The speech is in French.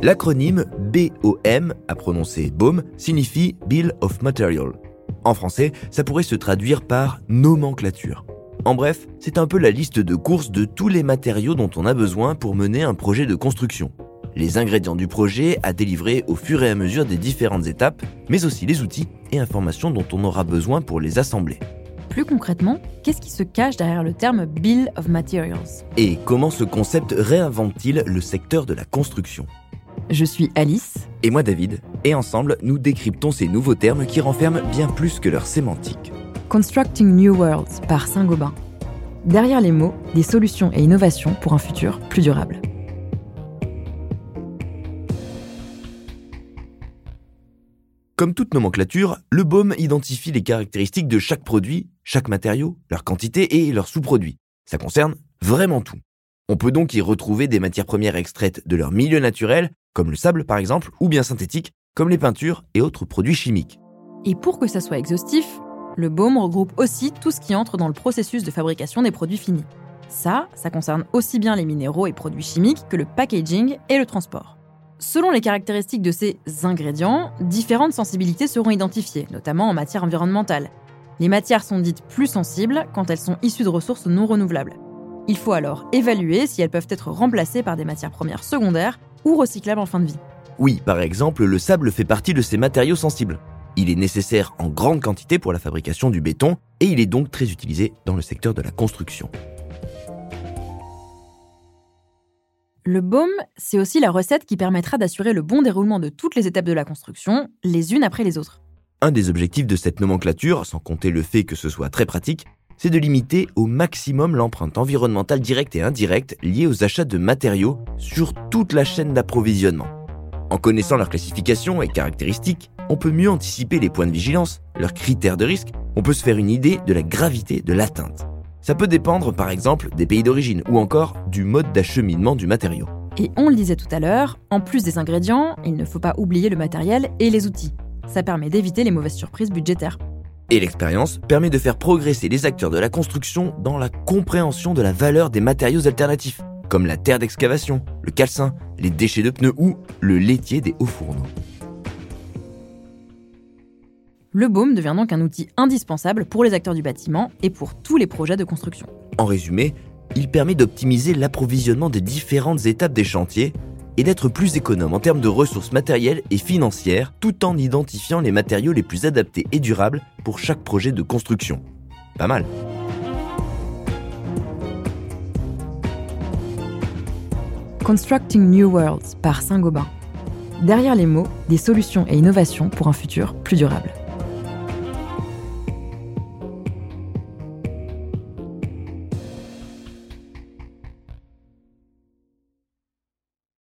L'acronyme BOM, à prononcer BOM, signifie Bill of Material. En français, ça pourrait se traduire par nomenclature. En bref, c'est un peu la liste de courses de tous les matériaux dont on a besoin pour mener un projet de construction. Les ingrédients du projet à délivrer au fur et à mesure des différentes étapes, mais aussi les outils et informations dont on aura besoin pour les assembler. Plus concrètement, qu'est-ce qui se cache derrière le terme Bill of Materials? Et comment ce concept réinvente-t-il le secteur de la construction? Je suis Alice. Et moi David, et ensemble nous décryptons ces nouveaux termes qui renferment bien plus que leur sémantique. Constructing New Worlds par Saint-Gobain. Derrière les mots, des solutions et innovations pour un futur plus durable. Comme toute nomenclature, le BOM identifie les caractéristiques de chaque produit, chaque matériau, leur quantité et leurs sous-produits. Ça concerne vraiment tout. On peut donc y retrouver des matières premières extraites de leur milieu naturel, comme le sable par exemple, ou bien synthétiques, comme les peintures et autres produits chimiques. Et pour que ça soit exhaustif, le BOM regroupe aussi tout ce qui entre dans le processus de fabrication des produits finis. Ça, ça concerne aussi bien les minéraux et produits chimiques que le packaging et le transport. Selon les caractéristiques de ces ingrédients, différentes sensibilités seront identifiées, notamment en matière environnementale. Les matières sont dites plus sensibles quand elles sont issues de ressources non renouvelables. Il faut alors évaluer si elles peuvent être remplacées par des matières premières secondaires ou recyclables en fin de vie. Oui, par exemple, le sable fait partie de ces matériaux sensibles. Il est nécessaire en grande quantité pour la fabrication du béton et il est donc très utilisé dans le secteur de la construction. Le baume, c'est aussi la recette qui permettra d'assurer le bon déroulement de toutes les étapes de la construction, les unes après les autres. Un des objectifs de cette nomenclature, sans compter le fait que ce soit très pratique, c'est de limiter au maximum l'empreinte environnementale directe et indirecte liée aux achats de matériaux sur toute la chaîne d'approvisionnement. En connaissant leur classification et caractéristiques, on peut mieux anticiper les points de vigilance, leurs critères de risque, on peut se faire une idée de la gravité de l'atteinte. Ça peut dépendre par exemple des pays d'origine ou encore du mode d'acheminement du matériau. Et on le disait tout à l'heure, en plus des ingrédients, il ne faut pas oublier le matériel et les outils. Ça permet d'éviter les mauvaises surprises budgétaires. Et l'expérience permet de faire progresser les acteurs de la construction dans la compréhension de la valeur des matériaux alternatifs, comme la terre d'excavation, le calcin, les déchets de pneus ou le laitier des hauts fourneaux. Le baume devient donc un outil indispensable pour les acteurs du bâtiment et pour tous les projets de construction. En résumé, il permet d'optimiser l'approvisionnement des différentes étapes des chantiers et d'être plus économe en termes de ressources matérielles et financières tout en identifiant les matériaux les plus adaptés et durables pour chaque projet de construction. Pas mal. Constructing New Worlds par Saint-Gobain. Derrière les mots, des solutions et innovations pour un futur plus durable.